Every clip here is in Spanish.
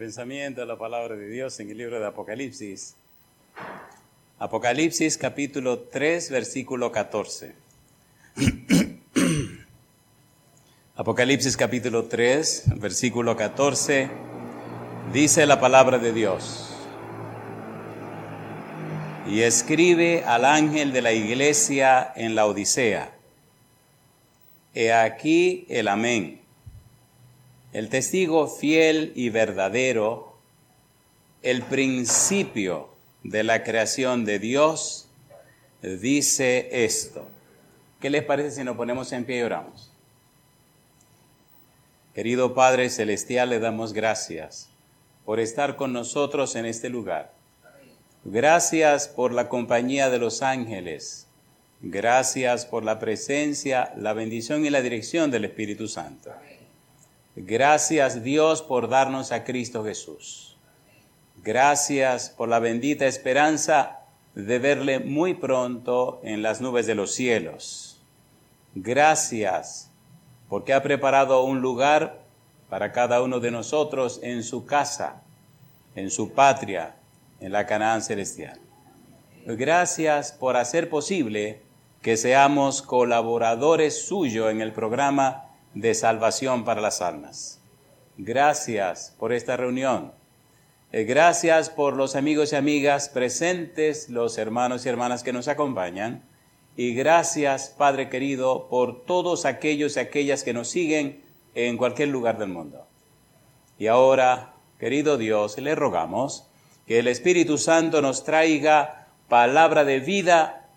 pensamiento a la palabra de Dios en el libro de Apocalipsis. Apocalipsis capítulo 3, versículo 14. Apocalipsis capítulo 3, versículo 14, dice la palabra de Dios. Y escribe al ángel de la iglesia en la Odisea. He aquí el amén el testigo fiel y verdadero, el principio de la creación de Dios, dice esto. ¿Qué les parece si nos ponemos en pie y oramos? Querido Padre Celestial, le damos gracias por estar con nosotros en este lugar. Gracias por la compañía de los ángeles. Gracias por la presencia, la bendición y la dirección del Espíritu Santo. Gracias Dios por darnos a Cristo Jesús. Gracias por la bendita esperanza de verle muy pronto en las nubes de los cielos. Gracias porque ha preparado un lugar para cada uno de nosotros en su casa, en su patria, en la Canaán celestial. Gracias por hacer posible que seamos colaboradores suyos en el programa de salvación para las almas. Gracias por esta reunión. Eh, gracias por los amigos y amigas presentes, los hermanos y hermanas que nos acompañan. Y gracias, Padre querido, por todos aquellos y aquellas que nos siguen en cualquier lugar del mundo. Y ahora, querido Dios, le rogamos que el Espíritu Santo nos traiga palabra de vida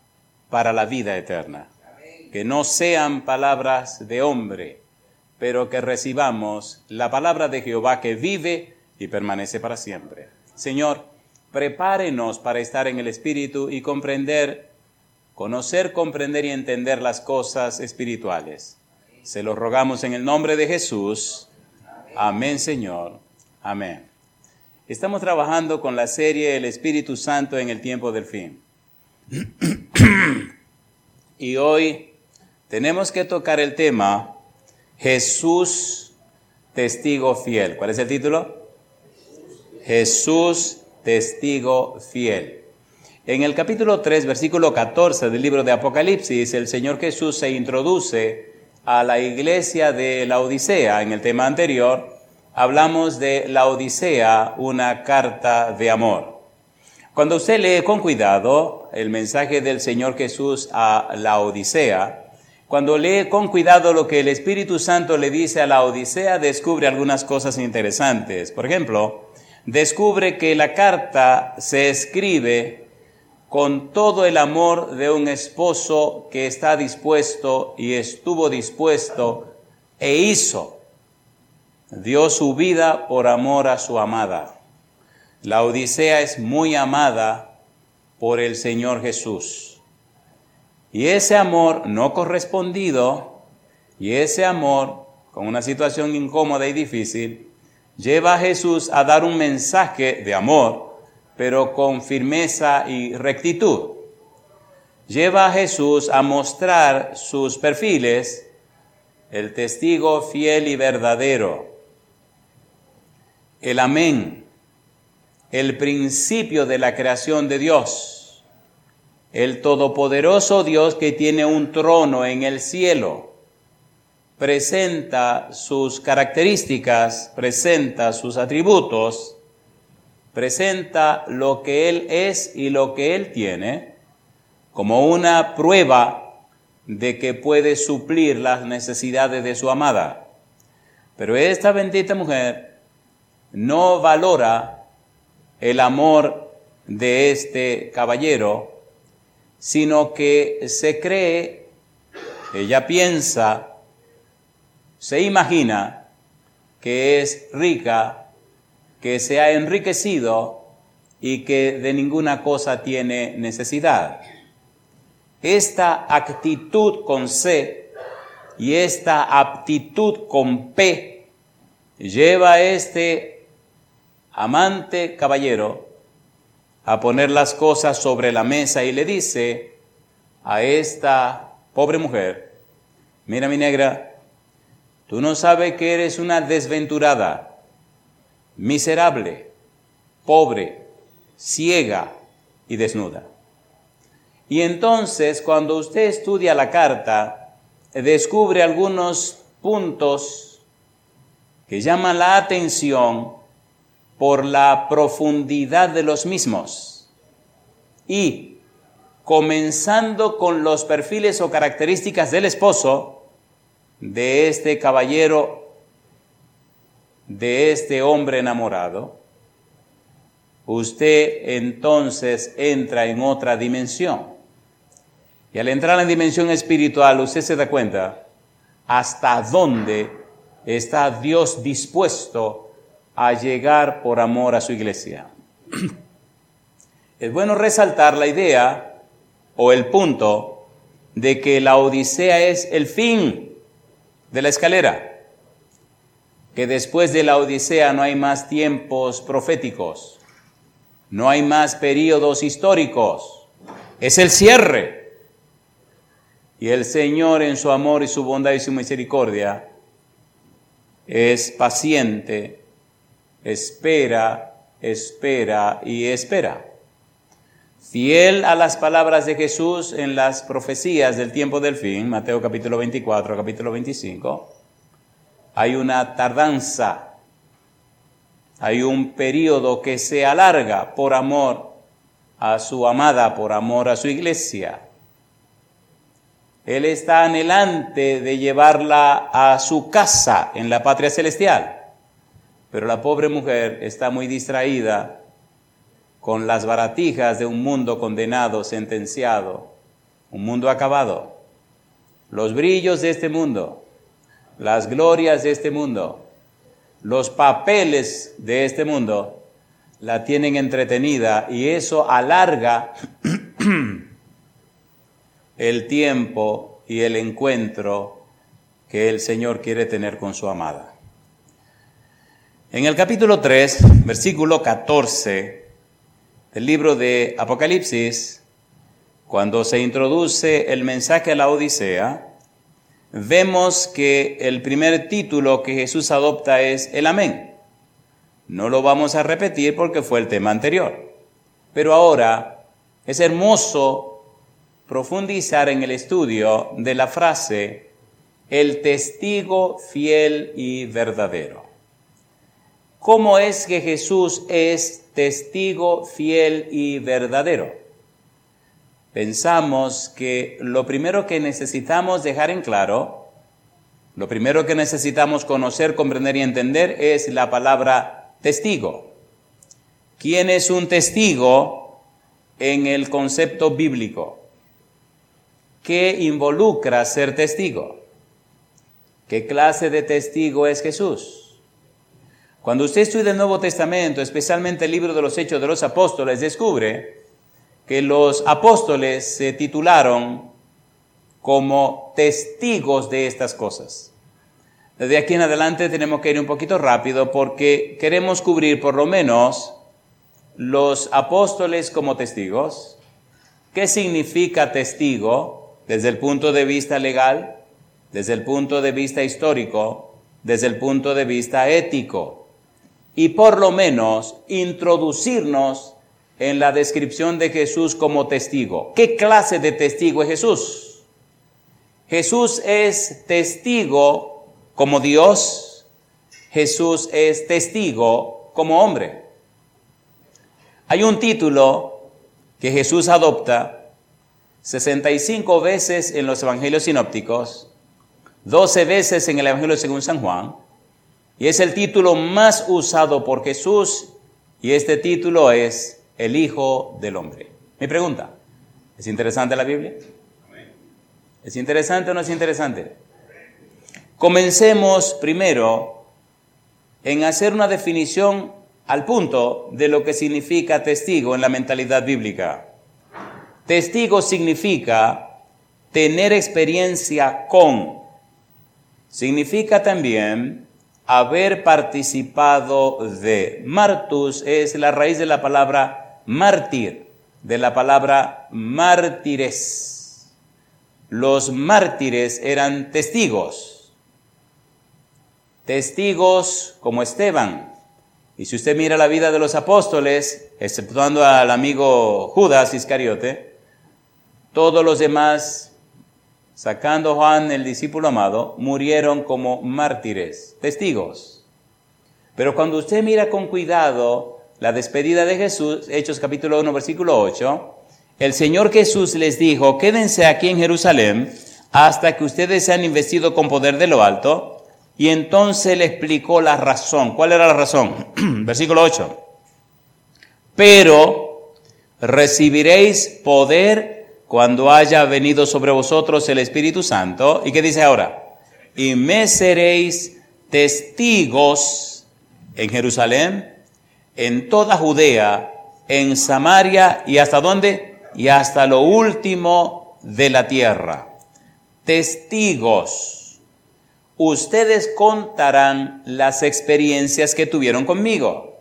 para la vida eterna. Que no sean palabras de hombre, pero que recibamos la palabra de Jehová que vive y permanece para siempre. Señor, prepárenos para estar en el Espíritu y comprender, conocer, comprender y entender las cosas espirituales. Se lo rogamos en el nombre de Jesús. Amén, Señor. Amén. Estamos trabajando con la serie El Espíritu Santo en el tiempo del fin. y hoy tenemos que tocar el tema Jesús, testigo fiel. ¿Cuál es el título? Jesús, testigo fiel. En el capítulo 3, versículo 14 del libro de Apocalipsis, el Señor Jesús se introduce a la iglesia de la Odisea. En el tema anterior hablamos de la Odisea, una carta de amor. Cuando usted lee con cuidado el mensaje del Señor Jesús a la Odisea, cuando lee con cuidado lo que el Espíritu Santo le dice a la Odisea, descubre algunas cosas interesantes. Por ejemplo, descubre que la carta se escribe con todo el amor de un esposo que está dispuesto y estuvo dispuesto e hizo, dio su vida por amor a su amada. La Odisea es muy amada por el Señor Jesús. Y ese amor no correspondido y ese amor con una situación incómoda y difícil lleva a Jesús a dar un mensaje de amor, pero con firmeza y rectitud. Lleva a Jesús a mostrar sus perfiles, el testigo fiel y verdadero, el amén, el principio de la creación de Dios el todopoderoso Dios que tiene un trono en el cielo, presenta sus características, presenta sus atributos, presenta lo que Él es y lo que Él tiene como una prueba de que puede suplir las necesidades de su amada. Pero esta bendita mujer no valora el amor de este caballero sino que se cree, ella piensa, se imagina que es rica, que se ha enriquecido y que de ninguna cosa tiene necesidad. Esta actitud con C y esta aptitud con P lleva a este amante caballero a poner las cosas sobre la mesa y le dice a esta pobre mujer, mira mi negra, tú no sabes que eres una desventurada, miserable, pobre, ciega y desnuda. Y entonces cuando usted estudia la carta, descubre algunos puntos que llaman la atención por la profundidad de los mismos. Y comenzando con los perfiles o características del esposo, de este caballero, de este hombre enamorado, usted entonces entra en otra dimensión. Y al entrar en dimensión espiritual, usted se da cuenta hasta dónde está Dios dispuesto a llegar por amor a su iglesia. Es bueno resaltar la idea o el punto de que la Odisea es el fin de la escalera, que después de la Odisea no hay más tiempos proféticos, no hay más periodos históricos, es el cierre. Y el Señor en su amor y su bondad y su misericordia es paciente, espera, espera y espera. Fiel a las palabras de Jesús en las profecías del tiempo del fin, Mateo capítulo 24, capítulo 25, hay una tardanza hay un periodo que se alarga por amor a su amada, por amor a su iglesia. Él está anhelante de llevarla a su casa en la patria celestial, pero la pobre mujer está muy distraída con las baratijas de un mundo condenado, sentenciado, un mundo acabado, los brillos de este mundo, las glorias de este mundo, los papeles de este mundo la tienen entretenida y eso alarga el tiempo y el encuentro que el Señor quiere tener con su amada. En el capítulo 3, versículo 14 del libro de Apocalipsis, cuando se introduce el mensaje a la Odisea, vemos que el primer título que Jesús adopta es el amén. No lo vamos a repetir porque fue el tema anterior. Pero ahora es hermoso profundizar en el estudio de la frase el testigo fiel y verdadero. ¿Cómo es que Jesús es testigo fiel y verdadero? pensamos que lo primero que necesitamos dejar en claro, lo primero que necesitamos conocer, comprender y entender es la palabra testigo. ¿Quién es un testigo en el concepto bíblico? ¿Qué involucra ser testigo? ¿Qué clase de testigo es Jesús? Cuando usted estudia el Nuevo Testamento, especialmente el libro de los Hechos de los Apóstoles, descubre que los apóstoles se titularon como testigos de estas cosas. Desde aquí en adelante tenemos que ir un poquito rápido porque queremos cubrir por lo menos los apóstoles como testigos. ¿Qué significa testigo desde el punto de vista legal, desde el punto de vista histórico, desde el punto de vista ético? Y por lo menos introducirnos en la descripción de Jesús como testigo. ¿Qué clase de testigo es Jesús? Jesús es testigo como Dios, Jesús es testigo como hombre. Hay un título que Jesús adopta 65 veces en los evangelios sinópticos, 12 veces en el Evangelio según San Juan, y es el título más usado por Jesús, y este título es el Hijo del Hombre. Mi pregunta, ¿es interesante la Biblia? ¿Es interesante o no es interesante? Comencemos primero en hacer una definición al punto de lo que significa testigo en la mentalidad bíblica. Testigo significa tener experiencia con. Significa también haber participado de. Martus es la raíz de la palabra mártir, de la palabra mártires. Los mártires eran testigos, testigos como Esteban, Y si usted mira la vida de los apóstoles, exceptuando al amigo Judas Iscariote, todos los demás, sacando Juan el discípulo amado, murieron como mártires, testigos. Pero cuando usted mira con cuidado la despedida de Jesús, Hechos capítulo 1, versículo 8, el Señor Jesús les dijo, quédense aquí en Jerusalén hasta que ustedes sean investidos con poder de lo alto. Y entonces le explicó la razón. ¿Cuál era la razón? Versículo 8. Pero recibiréis poder cuando haya venido sobre vosotros el Espíritu Santo. ¿Y qué dice ahora? Y me seréis testigos en Jerusalén, en toda Judea, en Samaria y hasta dónde? Y hasta lo último de la tierra testigos. Ustedes contarán las experiencias que tuvieron conmigo.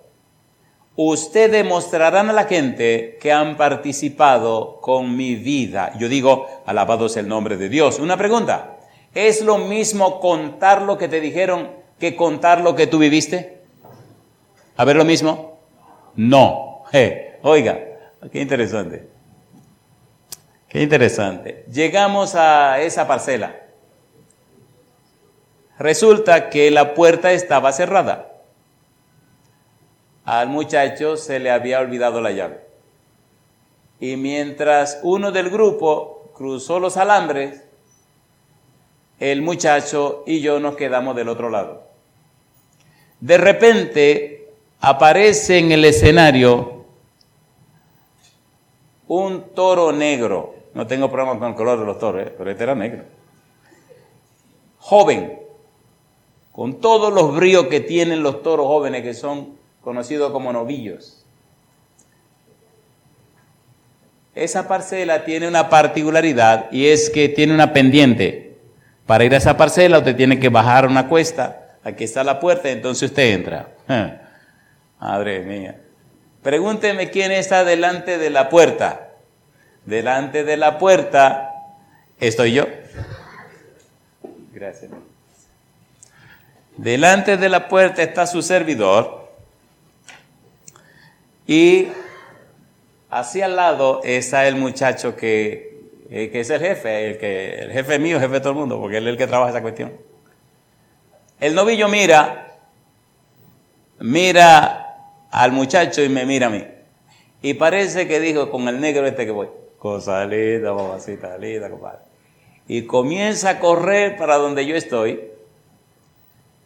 Ustedes demostrarán a la gente que han participado con mi vida. Yo digo, alabado sea el nombre de Dios. Una pregunta. ¿Es lo mismo contar lo que te dijeron que contar lo que tú viviste? ¿A ver lo mismo? No. oiga, qué interesante. Qué interesante. Llegamos a esa parcela. Resulta que la puerta estaba cerrada. Al muchacho se le había olvidado la llave. Y mientras uno del grupo cruzó los alambres, el muchacho y yo nos quedamos del otro lado. De repente aparece en el escenario un toro negro no tengo problema con el color de los toros, ¿eh? pero este era negro. Joven, con todos los bríos que tienen los toros jóvenes que son conocidos como novillos. Esa parcela tiene una particularidad y es que tiene una pendiente. Para ir a esa parcela usted tiene que bajar una cuesta, aquí está la puerta, entonces usted entra. Madre mía. Pregúnteme quién está delante de la puerta. Delante de la puerta estoy yo. Gracias. Delante de la puerta está su servidor y hacia al lado está el muchacho que, eh, que es el jefe, el, que, el jefe mío, jefe de todo el mundo, porque él es el que trabaja esa cuestión. El novillo mira, mira al muchacho y me mira a mí. Y parece que dijo con el negro este que voy. Cosa linda, mamacita linda, compadre. Y comienza a correr para donde yo estoy.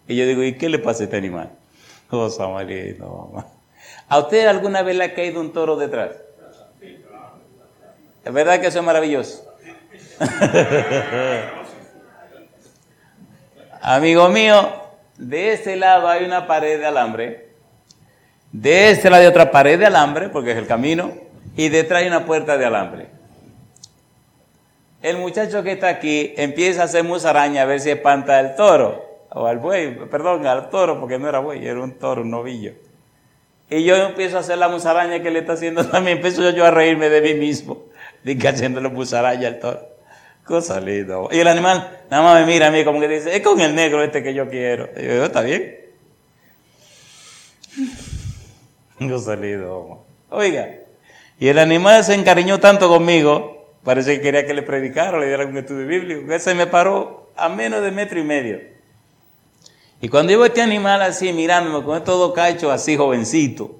Y yo digo, ¿y qué le pasa a este animal? Cosa más linda, mamá. ¿A usted alguna vez le ha caído un toro detrás? ¿Es verdad que eso es maravilloso? Amigo mío, de este lado hay una pared de alambre. De este lado hay otra pared de alambre, porque es el camino y detrás hay una puerta de alambre. El muchacho que está aquí empieza a hacer musaraña a ver si espanta al toro, o al buey, perdón, al toro, porque no era buey, era un toro, un novillo. Y yo empiezo a hacer la musaraña que le está haciendo también, empiezo yo a reírme de mí mismo, de que haciéndole musaraña al toro. Cosa linda. Y el animal nada más me mira a mí como que dice, es con el negro este que yo quiero. Y yo, está bien. Cosa linda. Oiga, y el animal se encariñó tanto conmigo, parece que quería que le predicara, le diera un estudio bíblico, que se me paró a menos de metro y medio. Y cuando yo este animal así mirándome con todo cacho así jovencito,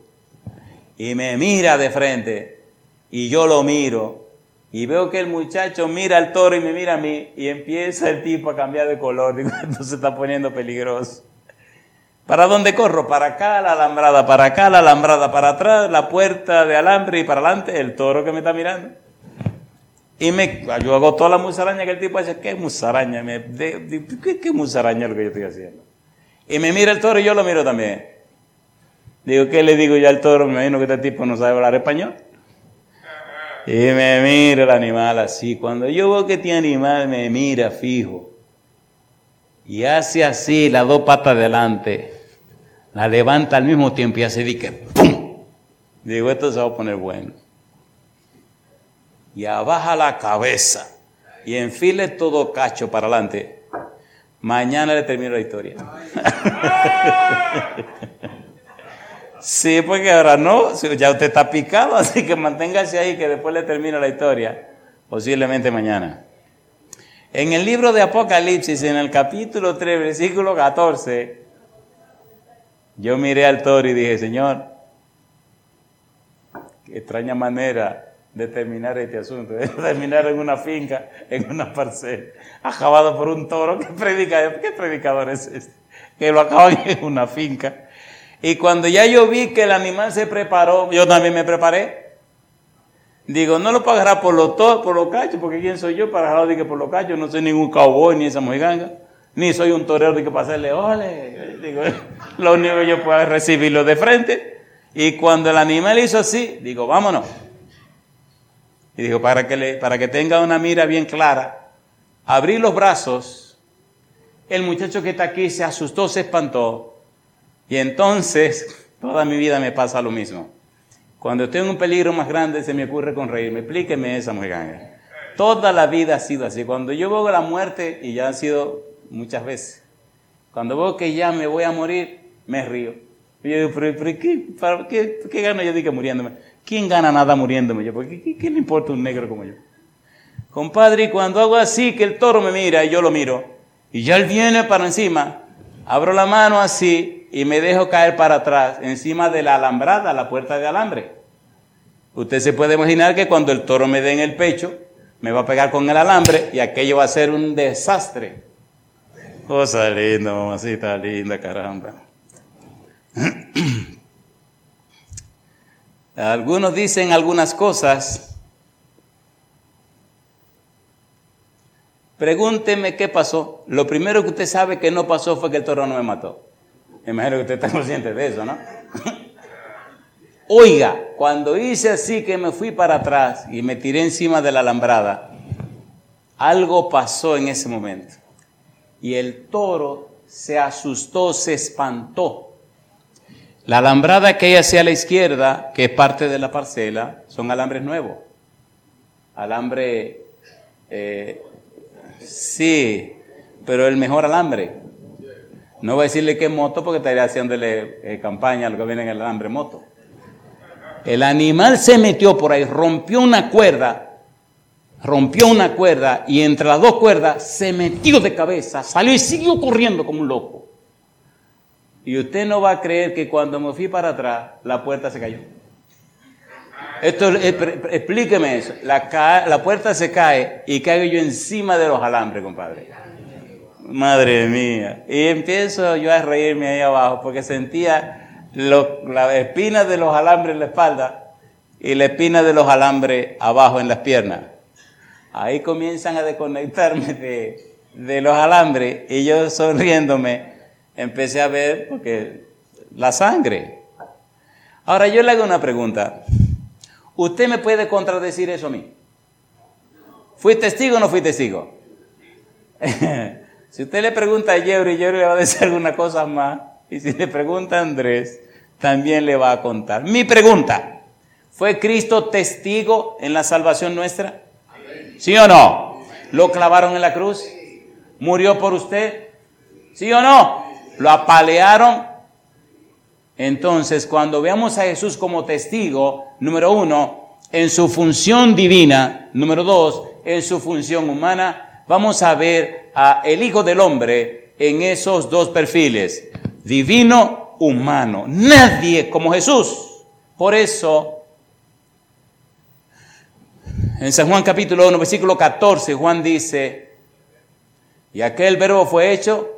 y me mira de frente, y yo lo miro, y veo que el muchacho mira al toro y me mira a mí, y empieza el tipo a cambiar de color, digo, esto se está poniendo peligroso. ¿Para dónde corro? Para acá la alambrada, para acá la alambrada, para atrás la puerta de alambre y para adelante el toro que me está mirando. Y me, yo hago toda la musaraña que el tipo dice, ¿qué musaraña? ¿qué, ¿Qué musaraña es lo que yo estoy haciendo? Y me mira el toro y yo lo miro también. Digo, ¿qué le digo yo al toro? Me imagino que este tipo no sabe hablar español. Y me mira el animal así. Cuando yo veo que este animal me mira fijo y hace así las dos patas adelante, la levanta al mismo tiempo y hace di que ¡pum! Digo, esto se va a poner bueno. Y abaja la cabeza y enfile todo cacho para adelante. Mañana le termino la historia. Sí, porque ahora no, ya usted está picado, así que manténgase ahí que después le termino la historia, posiblemente mañana. En el libro de Apocalipsis, en el capítulo 3, versículo 14, yo miré al toro y dije, Señor, qué extraña manera de terminar este asunto, de terminar en una finca, en una parcela, acabado por un toro. ¿Qué predicador, qué predicador es este? Que lo acaban en una finca. Y cuando ya yo vi que el animal se preparó, yo también me preparé. Digo, no lo pagará por los por los cachos, porque quién soy yo para que por los cachos, no soy ningún cowboy ni esa mojiganga, ni soy un torero de que pasarle, ole. Digo, lo único que yo puedo es recibirlo de frente. Y cuando el animal hizo así, digo, vámonos. Y digo, para que, para que tenga una mira bien clara, abrí los brazos, el muchacho que está aquí se asustó, se espantó, y entonces toda mi vida me pasa lo mismo. Cuando estoy en un peligro más grande se me ocurre con reírme. Explíqueme esa mujer. Toda la vida ha sido así. Cuando yo veo la muerte, y ya ha sido muchas veces, cuando veo que ya me voy a morir, me río. Y yo digo, pero, ¿qué, para, ¿qué, ¿qué, gano yo digo muriéndome? ¿Quién gana nada muriéndome yo? Porque ¿qué, ¿qué, le importa un negro como yo? Compadre, cuando hago así, que el toro me mira y yo lo miro, y ya él viene para encima, abro la mano así y me dejo caer para atrás, encima de la alambrada, la puerta de alambre. Usted se puede imaginar que cuando el toro me dé en el pecho, me va a pegar con el alambre y aquello va a ser un desastre. Cosa linda, mamacita linda, caramba. Algunos dicen algunas cosas. Pregúnteme qué pasó. Lo primero que usted sabe que no pasó fue que el toro no me mató. Imagino que usted está consciente de eso, ¿no? Oiga, cuando hice así que me fui para atrás y me tiré encima de la alambrada, algo pasó en ese momento. Y el toro se asustó, se espantó. La alambrada que hay hacia la izquierda, que es parte de la parcela, son alambres nuevos. Alambre, eh, sí, pero el mejor alambre. No voy a decirle que moto porque estaría haciéndole eh, campaña a lo que viene en el alambre moto. El animal se metió por ahí, rompió una cuerda, rompió una cuerda y entre las dos cuerdas se metió de cabeza, salió y siguió corriendo como un loco. Y usted no va a creer que cuando me fui para atrás, la puerta se cayó. Esto, eh, explíqueme eso. La, la puerta se cae y caigo yo encima de los alambres, compadre. Madre mía. Y empiezo yo a reírme ahí abajo porque sentía la espina de los alambres en la espalda y la espina de los alambres abajo en las piernas. Ahí comienzan a desconectarme de, de los alambres y yo sonriéndome empecé a ver porque la sangre. Ahora yo le hago una pregunta. ¿Usted me puede contradecir eso a mí? ¿Fui testigo o no fui testigo? Si usted le pregunta a Yuri, Yuri le va a decir alguna cosa más. Y si le pregunta a Andrés, también le va a contar. Mi pregunta, ¿fue Cristo testigo en la salvación nuestra? ¿Sí o no? ¿Lo clavaron en la cruz? ¿Murió por usted? ¿Sí o no? ¿Lo apalearon? Entonces, cuando veamos a Jesús como testigo, número uno, en su función divina, número dos, en su función humana, vamos a ver a el Hijo del Hombre en esos dos perfiles, divino, humano. Nadie como Jesús. Por eso, en San Juan capítulo 1, versículo 14, Juan dice, y aquel verbo fue hecho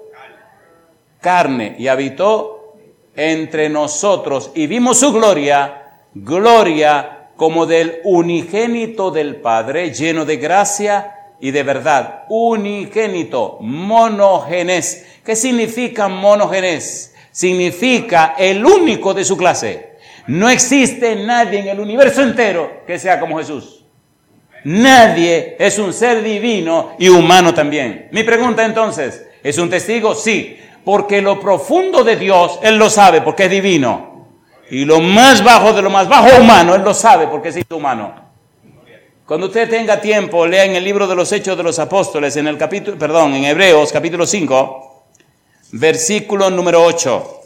carne y habitó entre nosotros y vimos su gloria, gloria como del unigénito del Padre, lleno de gracia y de verdad, unigénito, monogenes. ¿Qué significa monogenes? Significa el único de su clase. No existe nadie en el universo entero que sea como Jesús. Nadie es un ser divino y humano también. Mi pregunta entonces, ¿es un testigo? Sí, porque lo profundo de Dios, Él lo sabe porque es divino. Y lo más bajo de lo más bajo humano, Él lo sabe porque es humano. Cuando usted tenga tiempo, lea en el libro de los Hechos de los Apóstoles, en el capítulo, perdón, en Hebreos capítulo 5, versículo número 8.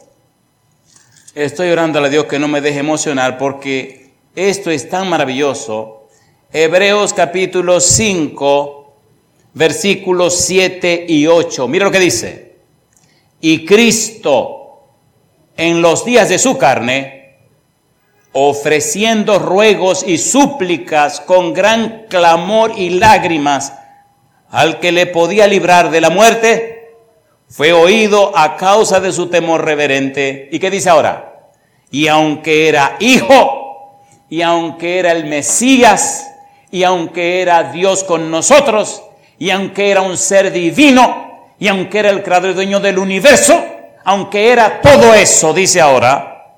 Estoy orando a Dios que no me deje emocionar porque esto es tan maravilloso. Hebreos capítulo 5, versículos 7 y 8. Mira lo que dice. Y Cristo en los días de su carne, ofreciendo ruegos y súplicas con gran clamor y lágrimas al que le podía librar de la muerte, fue oído a causa de su temor reverente. ¿Y qué dice ahora? Y aunque era hijo, y aunque era el Mesías, y aunque era Dios con nosotros, y aunque era un ser divino, y aunque era el creador y dueño del universo, aunque era todo eso, dice ahora,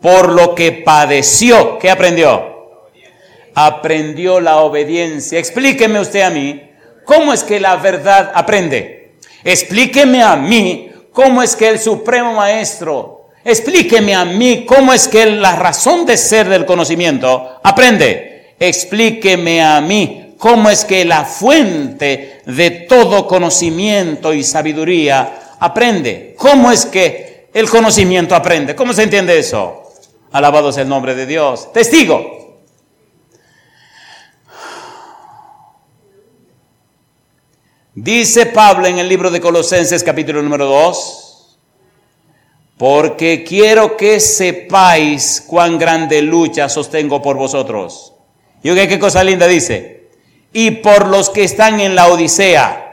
por lo que padeció, ¿qué aprendió? Aprendió la obediencia. Explíqueme usted a mí, ¿cómo es que la verdad aprende? Explíqueme a mí, ¿cómo es que el Supremo Maestro, explíqueme a mí, ¿cómo es que la razón de ser del conocimiento aprende? Explíqueme a mí, ¿cómo es que la fuente de todo conocimiento y sabiduría aprende. ¿Cómo es que el conocimiento aprende? ¿Cómo se entiende eso? Alabado sea el nombre de Dios. Testigo. Dice Pablo en el libro de Colosenses capítulo número 2, porque quiero que sepáis cuán grande lucha sostengo por vosotros. Y qué cosa linda dice, y por los que están en la Odisea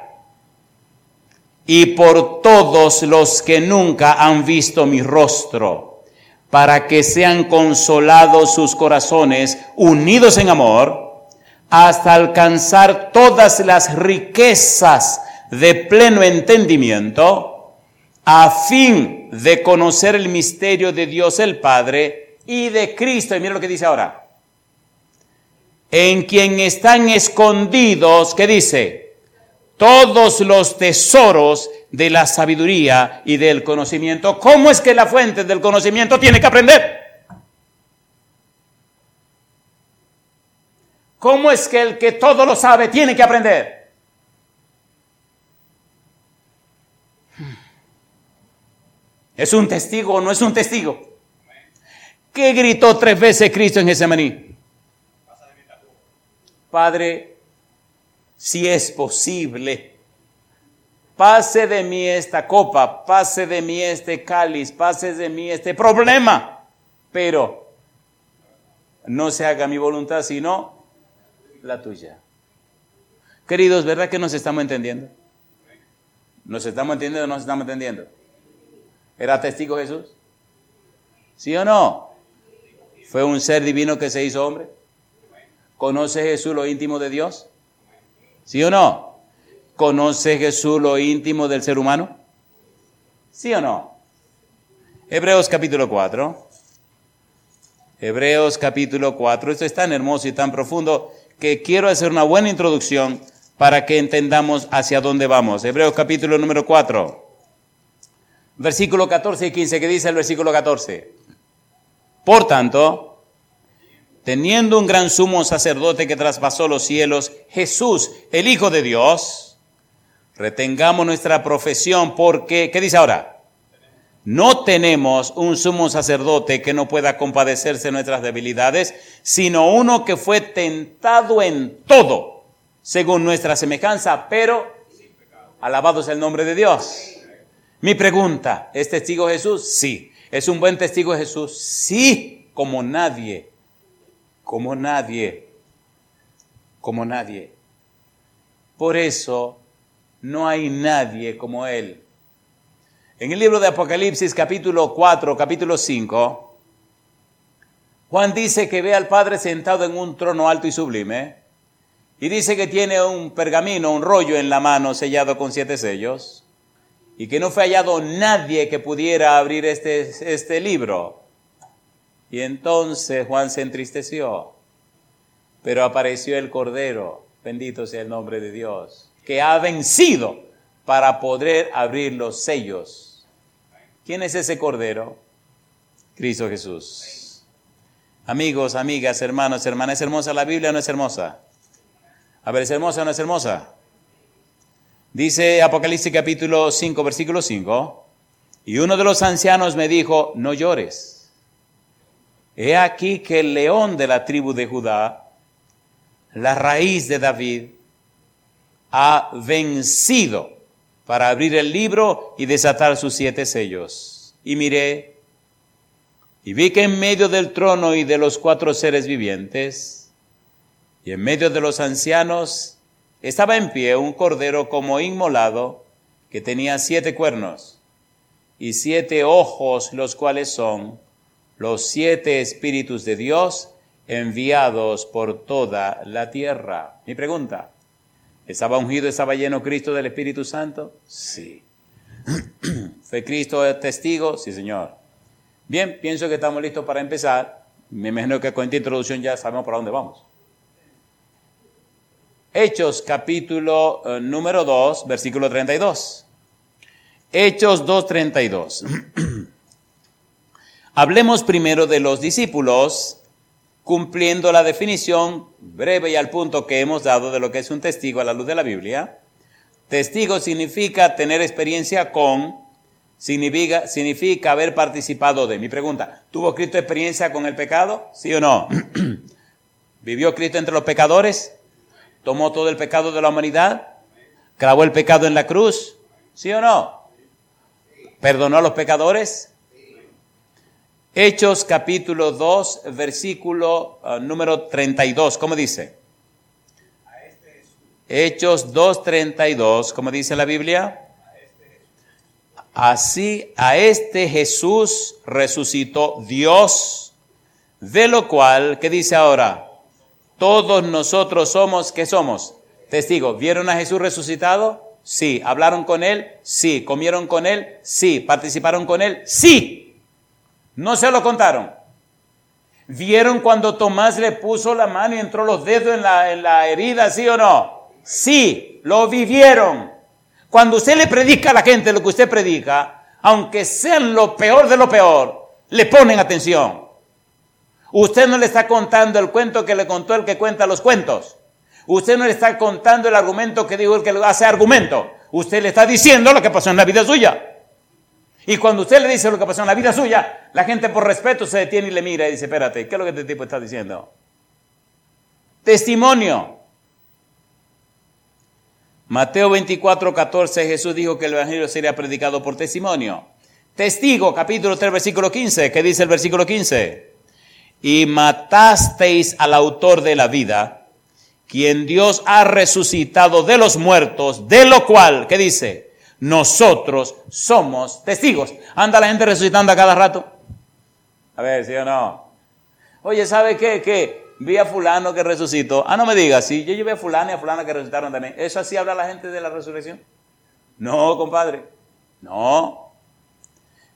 y por todos los que nunca han visto mi rostro, para que sean consolados sus corazones, unidos en amor, hasta alcanzar todas las riquezas de pleno entendimiento, a fin de conocer el misterio de Dios el Padre y de Cristo. Y mira lo que dice ahora. En quien están escondidos, ¿qué dice? todos los tesoros de la sabiduría y del conocimiento. ¿Cómo es que la fuente del conocimiento tiene que aprender? ¿Cómo es que el que todo lo sabe tiene que aprender? ¿Es un testigo o no es un testigo? ¿Qué gritó tres veces Cristo en Getsemaní? Padre, si es posible. Pase de mí esta copa, pase de mí este cáliz, pase de mí este problema, pero no se haga mi voluntad, sino la tuya. Queridos, ¿verdad que nos estamos entendiendo? ¿Nos estamos entendiendo o no nos estamos entendiendo? ¿Era testigo Jesús? ¿Sí o no? ¿Fue un ser divino que se hizo hombre? ¿Conoce Jesús lo íntimo de Dios? ¿Sí o no? ¿Conoce Jesús lo íntimo del ser humano? ¿Sí o no? Hebreos capítulo 4. Hebreos capítulo 4. Esto es tan hermoso y tan profundo que quiero hacer una buena introducción para que entendamos hacia dónde vamos. Hebreos capítulo número 4. Versículo 14 y 15. ¿Qué dice el versículo 14? Por tanto, teniendo un gran sumo sacerdote que traspasó los cielos, Jesús, el Hijo de Dios, retengamos nuestra profesión porque, ¿qué dice ahora? No tenemos un sumo sacerdote que no pueda compadecerse de nuestras debilidades, sino uno que fue tentado en todo, según nuestra semejanza, pero alabado sea el nombre de Dios. Mi pregunta, ¿es testigo Jesús? Sí. ¿Es un buen testigo Jesús? Sí, como nadie como nadie, como nadie. Por eso no hay nadie como Él. En el libro de Apocalipsis capítulo 4, capítulo 5, Juan dice que ve al Padre sentado en un trono alto y sublime y dice que tiene un pergamino, un rollo en la mano sellado con siete sellos y que no fue hallado nadie que pudiera abrir este, este libro. Y entonces Juan se entristeció, pero apareció el Cordero, bendito sea el nombre de Dios, que ha vencido para poder abrir los sellos. ¿Quién es ese Cordero? Cristo Jesús. Amigos, amigas, hermanos, hermanas, ¿es hermosa la Biblia o no es hermosa? A ver, ¿es hermosa o no es hermosa? Dice Apocalipsis capítulo 5, versículo 5. Y uno de los ancianos me dijo, no llores. He aquí que el león de la tribu de Judá, la raíz de David, ha vencido para abrir el libro y desatar sus siete sellos. Y miré, y vi que en medio del trono y de los cuatro seres vivientes, y en medio de los ancianos, estaba en pie un cordero como inmolado, que tenía siete cuernos y siete ojos, los cuales son los siete espíritus de Dios enviados por toda la tierra. Mi pregunta, ¿estaba ungido, estaba lleno Cristo del Espíritu Santo? Sí. ¿Fue Cristo testigo? Sí, Señor. Bien, pienso que estamos listos para empezar. Me imagino que con esta introducción ya sabemos para dónde vamos. Hechos capítulo eh, número 2, versículo 32. Hechos 2.32. Hablemos primero de los discípulos, cumpliendo la definición breve y al punto que hemos dado de lo que es un testigo a la luz de la Biblia. Testigo significa tener experiencia con, significa, significa haber participado de. Mi pregunta, ¿tuvo Cristo experiencia con el pecado? ¿Sí o no? ¿Vivió Cristo entre los pecadores? tomó todo el pecado de la humanidad, clavó el pecado en la cruz, ¿sí o no? ¿Perdonó a los pecadores? Hechos capítulo 2, versículo uh, número 32, ¿cómo dice? Hechos 2, 32, ¿cómo dice la Biblia? Así a este Jesús resucitó Dios, de lo cual, ¿qué dice ahora? Todos nosotros somos, ¿qué somos? Testigos. ¿Vieron a Jesús resucitado? Sí. ¿Hablaron con Él? Sí. ¿Comieron con Él? Sí. ¿Participaron con Él? Sí. No se lo contaron. ¿Vieron cuando Tomás le puso la mano y entró los dedos en la, en la herida, sí o no? Sí, lo vivieron. Cuando usted le predica a la gente lo que usted predica, aunque sean lo peor de lo peor, le ponen atención. Usted no le está contando el cuento que le contó el que cuenta los cuentos. Usted no le está contando el argumento que dijo el que hace argumento. Usted le está diciendo lo que pasó en la vida suya. Y cuando usted le dice lo que pasó en la vida suya, la gente por respeto se detiene y le mira y dice, espérate, ¿qué es lo que este tipo está diciendo? Testimonio. Mateo 24, 14, Jesús dijo que el Evangelio sería predicado por testimonio. Testigo, capítulo 3, versículo 15. ¿Qué dice el versículo 15? y matasteis al autor de la vida, quien Dios ha resucitado de los muertos, de lo cual, ¿qué dice? Nosotros somos testigos. Anda la gente resucitando a cada rato. A ver, ¿sí o no? Oye, ¿sabe qué? Que vi a fulano que resucitó. Ah, no me digas, sí, yo llevé a fulano y a fulana que resucitaron también. ¿Eso así habla la gente de la resurrección? No, compadre. No.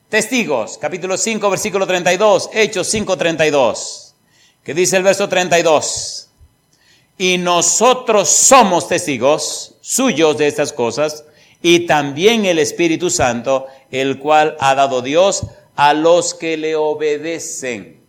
Testigos, capítulo 5, versículo 32, Hechos 5, 32, que dice el verso 32. Y nosotros somos testigos suyos de estas cosas, y también el Espíritu Santo, el cual ha dado Dios a los que le obedecen.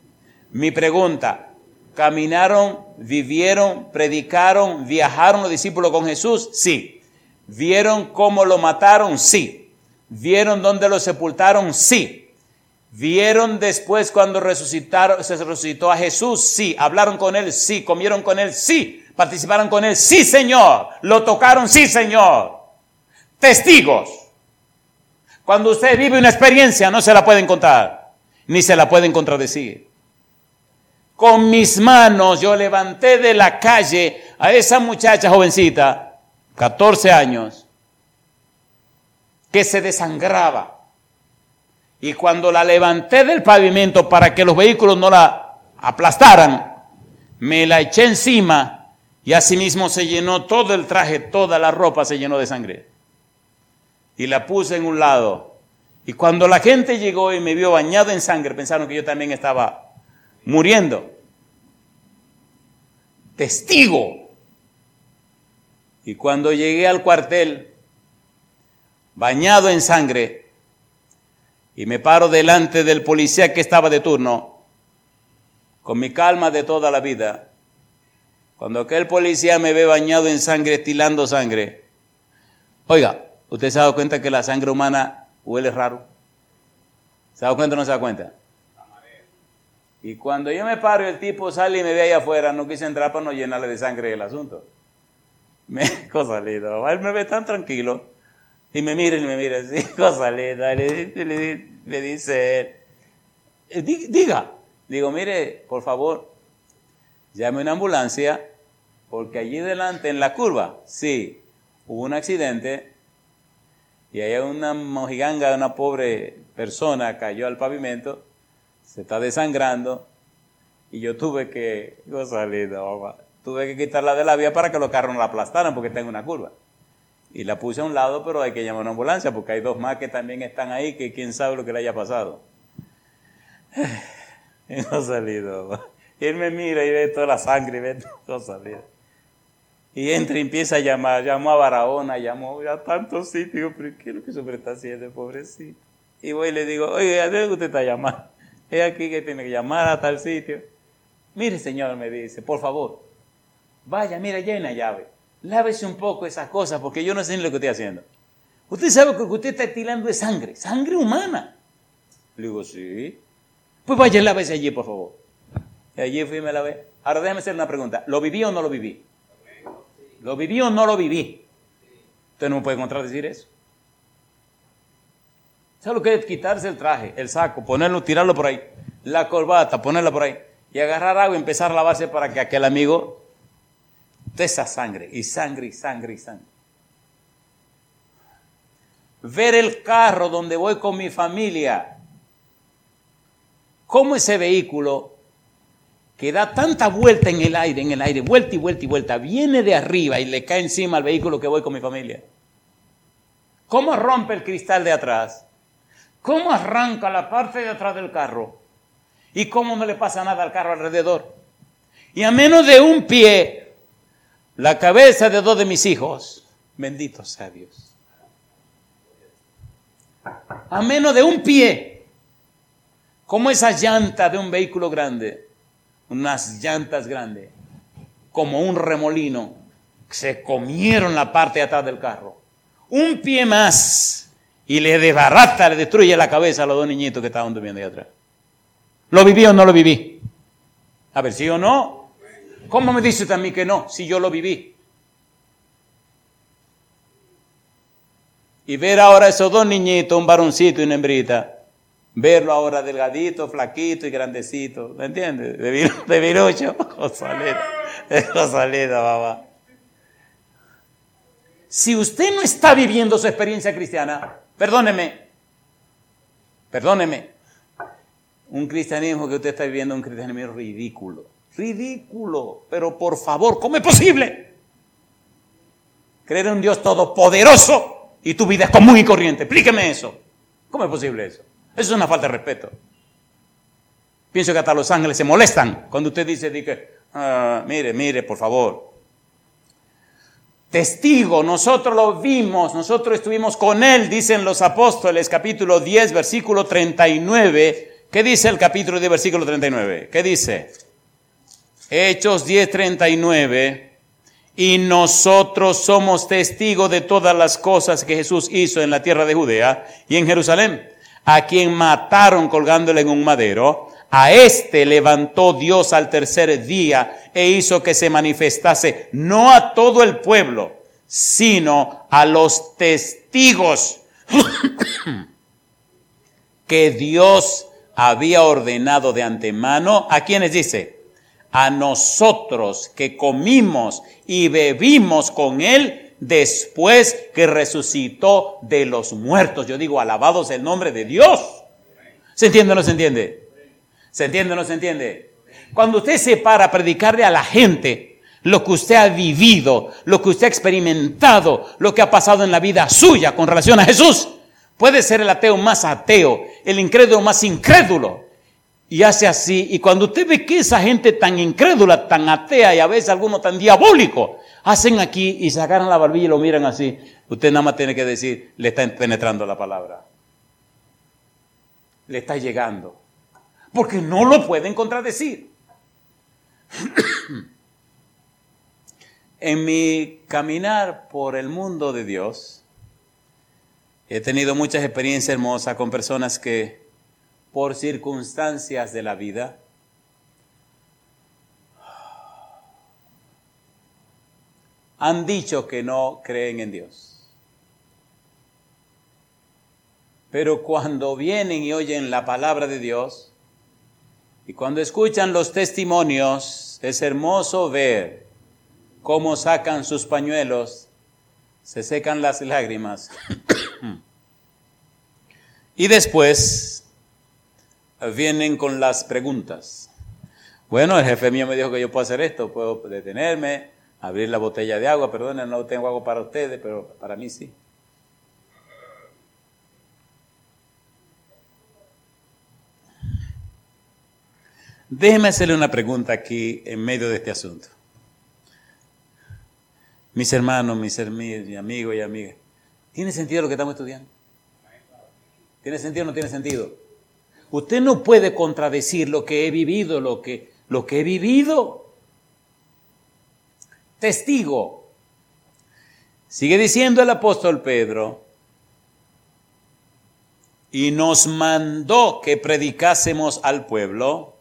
Mi pregunta, ¿caminaron, vivieron, predicaron, viajaron los discípulos con Jesús? Sí. ¿Vieron cómo lo mataron? Sí. ¿Vieron dónde lo sepultaron? Sí. ¿Vieron después cuando resucitaron, se resucitó a Jesús? Sí. ¿Hablaron con él? Sí. ¿Comieron con él? Sí. ¿Participaron con él? Sí, Señor. ¿Lo tocaron? Sí, Señor. Testigos. Cuando usted vive una experiencia no se la puede encontrar, ni se la pueden contradecir. Con mis manos yo levanté de la calle a esa muchacha jovencita, 14 años, que se desangraba. Y cuando la levanté del pavimento para que los vehículos no la aplastaran, me la eché encima y asimismo se llenó todo el traje, toda la ropa se llenó de sangre. Y la puse en un lado. Y cuando la gente llegó y me vio bañado en sangre, pensaron que yo también estaba muriendo. Testigo. Y cuando llegué al cuartel, bañado en sangre, y me paro delante del policía que estaba de turno, con mi calma de toda la vida. Cuando aquel policía me ve bañado en sangre, estilando sangre, oiga, ¿usted se ha dado cuenta que la sangre humana huele raro? ¿Se da cuenta o no se da cuenta? Y cuando yo me paro el tipo sale y me ve ahí afuera, no quise entrar para no llenarle de sangre el asunto. Me, cosa linda, él me ve tan tranquilo y me mira y me mira así, cosa linda, le, le, dice, eh, diga, digo, mire, por favor, llame una ambulancia porque allí delante en la curva, sí, hubo un accidente y hay una mojiganga, una pobre persona cayó al pavimento se está desangrando y yo tuve que, tuve que quitarla de la vía para que los carros no la aplastaran porque tengo una curva. Y la puse a un lado, pero hay que llamar a una ambulancia porque hay dos más que también están ahí que quién sabe lo que le haya pasado. No salido. Y él me mira y ve toda la sangre y ve todo salido. Y entra y empieza a llamar, llamó a Barahona, llamó a tantos sitios, pero ¿qué es lo que se está haciendo, pobrecito? Y voy y le digo, oye, ¿a dónde usted está llamando? es aquí que tiene que llamar a tal sitio. Mire, señor, me dice, por favor, vaya, mira, una llave. Lávese un poco esas cosas porque yo no sé ni lo que estoy haciendo. Usted sabe que usted está tirando de sangre, sangre humana. Le digo, sí. Pues vaya, lávese allí, por favor. Y allí fui y me lavé. Ahora déjame hacer una pregunta. ¿Lo viví o no lo viví? ¿Lo viví o no lo viví? Usted no me puede contradecir eso. ¿Sabe lo que es quitarse el traje, el saco, ponerlo, tirarlo por ahí, la corbata, ponerla por ahí y agarrar agua y empezar a lavarse para que aquel amigo de esa sangre y sangre y sangre y sangre? Ver el carro donde voy con mi familia, cómo ese vehículo que da tanta vuelta en el aire, en el aire, vuelta y vuelta y vuelta, viene de arriba y le cae encima al vehículo que voy con mi familia. ¿Cómo rompe el cristal de atrás? ¿Cómo arranca la parte de atrás del carro? ¿Y cómo no le pasa nada al carro alrededor? Y a menos de un pie, la cabeza de dos de mis hijos, bendito sea Dios. A menos de un pie, como esas llantas de un vehículo grande, unas llantas grandes, como un remolino, se comieron la parte de atrás del carro. Un pie más y le desbarata, le destruye la cabeza a los dos niñitos que estaban durmiendo ahí atrás. ¿Lo viví o no lo viví? A ver, ¿sí o no? ¿Cómo me dice también que no, si yo lo viví? Y ver ahora esos dos niñitos, un varoncito y una hembrita, verlo ahora delgadito, flaquito y grandecito, ¿me entiendes? De, de virucho, Josalita, babá. Si usted no está viviendo su experiencia cristiana, Perdóneme, perdóneme. Un cristianismo que usted está viviendo, un cristianismo ridículo. Ridículo. Pero por favor, ¿cómo es posible? Creer en un Dios todopoderoso y tu vida es común y corriente. Explíqueme eso. ¿Cómo es posible eso? Eso es una falta de respeto. Pienso que hasta los ángeles se molestan cuando usted dice, ah, mire, mire, por favor, testigo, nosotros lo vimos, nosotros estuvimos con él, dicen los apóstoles, capítulo 10, versículo 39. ¿Qué dice el capítulo 10, versículo 39? ¿Qué dice? Hechos 10, 39. Y nosotros somos testigos de todas las cosas que Jesús hizo en la tierra de Judea y en Jerusalén, a quien mataron colgándole en un madero a este levantó Dios al tercer día e hizo que se manifestase no a todo el pueblo, sino a los testigos que Dios había ordenado de antemano. ¿A quienes dice? A nosotros que comimos y bebimos con Él después que resucitó de los muertos. Yo digo, alabados el nombre de Dios. ¿Se entiende o no se entiende? ¿Se entiende o no se entiende? Cuando usted se para a predicarle a la gente lo que usted ha vivido, lo que usted ha experimentado, lo que ha pasado en la vida suya con relación a Jesús, puede ser el ateo más ateo, el incrédulo más incrédulo. Y hace así, y cuando usted ve que esa gente tan incrédula, tan atea y a veces alguno tan diabólico, hacen aquí y se agarran la barbilla y lo miran así, usted nada más tiene que decir, le está penetrando la palabra. Le está llegando porque no lo pueden contradecir. en mi caminar por el mundo de Dios, he tenido muchas experiencias hermosas con personas que por circunstancias de la vida? Han dicho que no creen en Dios. Pero cuando vienen y oyen la palabra de Dios, y cuando escuchan los testimonios, es hermoso ver cómo sacan sus pañuelos, se secan las lágrimas. y después vienen con las preguntas. Bueno, el jefe mío me dijo que yo puedo hacer esto, puedo detenerme, abrir la botella de agua, perdón, no tengo agua para ustedes, pero para mí sí. Déjeme hacerle una pregunta aquí en medio de este asunto. Mis hermanos, mis, mis amigos y amigas, ¿tiene sentido lo que estamos estudiando? ¿Tiene sentido o no tiene sentido? Usted no puede contradecir lo que he vivido, lo que he vivido. Testigo. Sigue diciendo el apóstol Pedro, y nos mandó que predicásemos al pueblo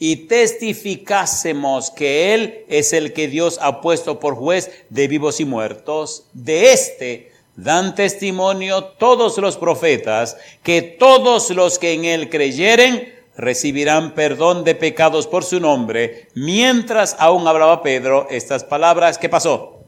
y testificásemos que Él es el que Dios ha puesto por juez de vivos y muertos. De este dan testimonio todos los profetas, que todos los que en Él creyeren recibirán perdón de pecados por su nombre. Mientras aún hablaba Pedro estas palabras, ¿qué pasó?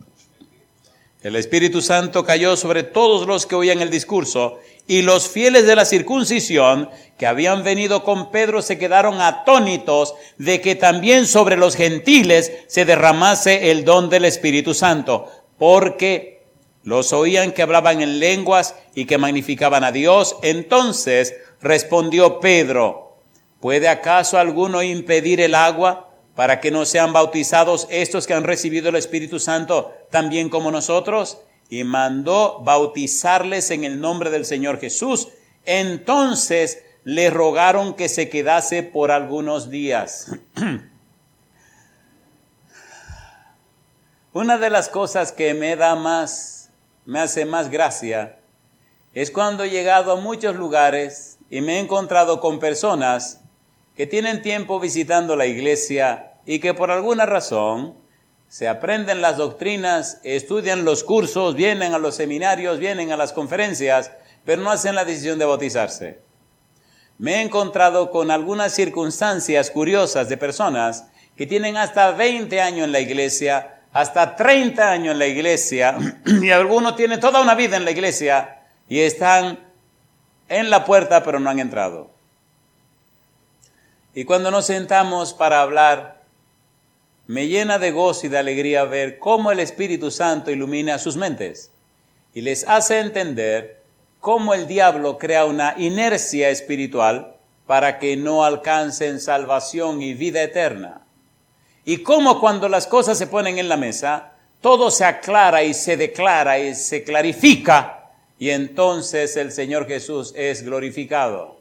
El Espíritu Santo cayó sobre todos los que oían el discurso y los fieles de la circuncisión que habían venido con Pedro se quedaron atónitos de que también sobre los gentiles se derramase el don del Espíritu Santo, porque los oían que hablaban en lenguas y que magnificaban a Dios. Entonces respondió Pedro, ¿puede acaso alguno impedir el agua para que no sean bautizados estos que han recibido el Espíritu Santo también como nosotros? Y mandó bautizarles en el nombre del Señor Jesús. Entonces le rogaron que se quedase por algunos días. Una de las cosas que me da más, me hace más gracia, es cuando he llegado a muchos lugares y me he encontrado con personas que tienen tiempo visitando la iglesia y que por alguna razón se aprenden las doctrinas, estudian los cursos, vienen a los seminarios, vienen a las conferencias, pero no hacen la decisión de bautizarse me he encontrado con algunas circunstancias curiosas de personas que tienen hasta 20 años en la iglesia, hasta 30 años en la iglesia, y algunos tienen toda una vida en la iglesia y están en la puerta pero no han entrado. Y cuando nos sentamos para hablar, me llena de gozo y de alegría ver cómo el Espíritu Santo ilumina sus mentes y les hace entender cómo el diablo crea una inercia espiritual para que no alcancen salvación y vida eterna. Y cómo cuando las cosas se ponen en la mesa, todo se aclara y se declara y se clarifica y entonces el Señor Jesús es glorificado.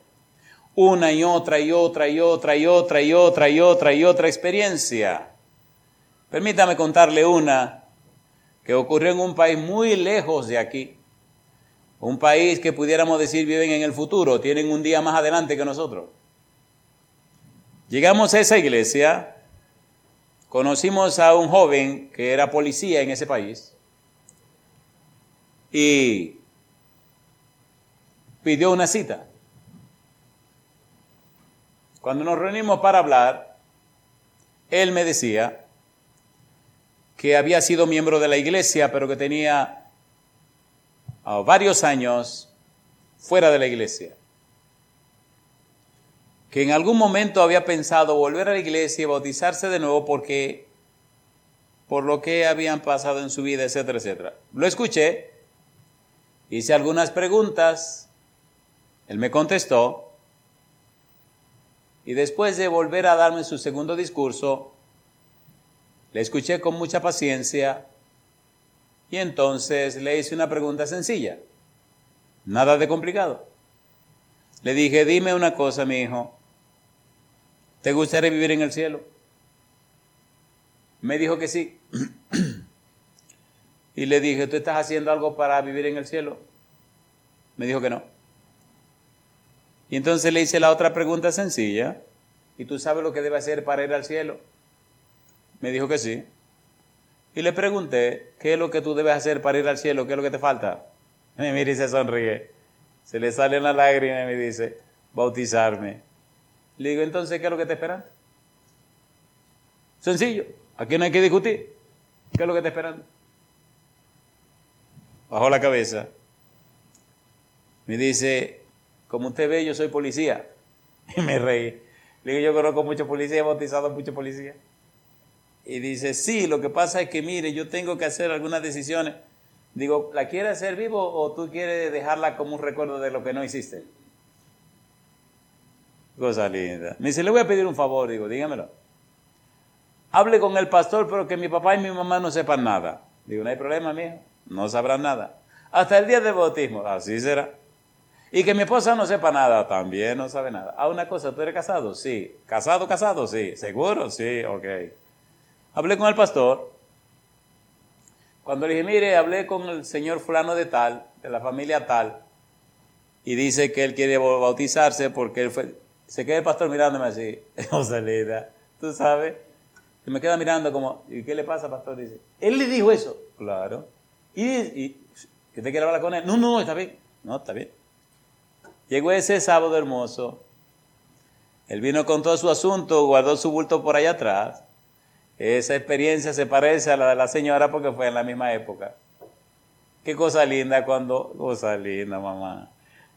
Una y otra y otra y otra y otra y otra y otra y otra experiencia. Permítame contarle una que ocurrió en un país muy lejos de aquí un país que pudiéramos decir viven en el futuro, tienen un día más adelante que nosotros. Llegamos a esa iglesia, conocimos a un joven que era policía en ese país y pidió una cita. Cuando nos reunimos para hablar, él me decía que había sido miembro de la iglesia, pero que tenía varios años fuera de la iglesia, que en algún momento había pensado volver a la iglesia y bautizarse de nuevo porque por lo que habían pasado en su vida, etcétera, etcétera. Lo escuché, hice algunas preguntas, él me contestó, y después de volver a darme su segundo discurso, le escuché con mucha paciencia, y entonces le hice una pregunta sencilla, nada de complicado. Le dije, dime una cosa, mi hijo, ¿te gustaría vivir en el cielo? Me dijo que sí. y le dije, ¿tú estás haciendo algo para vivir en el cielo? Me dijo que no. Y entonces le hice la otra pregunta sencilla. ¿Y tú sabes lo que debe hacer para ir al cielo? Me dijo que sí. Y le pregunté, ¿qué es lo que tú debes hacer para ir al cielo? ¿Qué es lo que te falta? Y me mira y se sonríe. Se le sale una lágrima y me dice, bautizarme. Le digo, entonces, ¿qué es lo que te esperan? Sencillo. Aquí no hay que discutir. ¿Qué es lo que te esperando? Bajó la cabeza. Me dice, como usted ve, yo soy policía. Y me reí. Le digo, yo conozco muchos policías, he bautizado a muchos policías. Y dice, sí, lo que pasa es que, mire, yo tengo que hacer algunas decisiones. Digo, ¿la quieres hacer vivo o tú quieres dejarla como un recuerdo de lo que no hiciste? Cosa linda. Me dice, le voy a pedir un favor. Digo, dígamelo. Hable con el pastor, pero que mi papá y mi mamá no sepan nada. Digo, no hay problema, mijo. No sabrán nada. Hasta el día del bautismo. Así será. Y que mi esposa no sepa nada, también no sabe nada. Ah, una cosa, ¿tú eres casado? Sí. ¿Casado, casado? Sí. ¿Seguro? Sí, ok. Hablé con el pastor. Cuando le dije, mire, hablé con el señor fulano de tal, de la familia tal, y dice que él quiere bautizarse porque él fue... Se queda el pastor mirándome así, Joselita, tú sabes. Y me queda mirando como, ¿y qué le pasa, pastor? Dice, él le dijo eso. Claro. Y, y ¿que te quiere hablar con él? No, no, está bien. No, está bien. Llegó ese sábado hermoso. Él vino con todo su asunto, guardó su bulto por allá atrás. Esa experiencia se parece a la de la señora porque fue en la misma época. Qué cosa linda cuando, cosa linda mamá.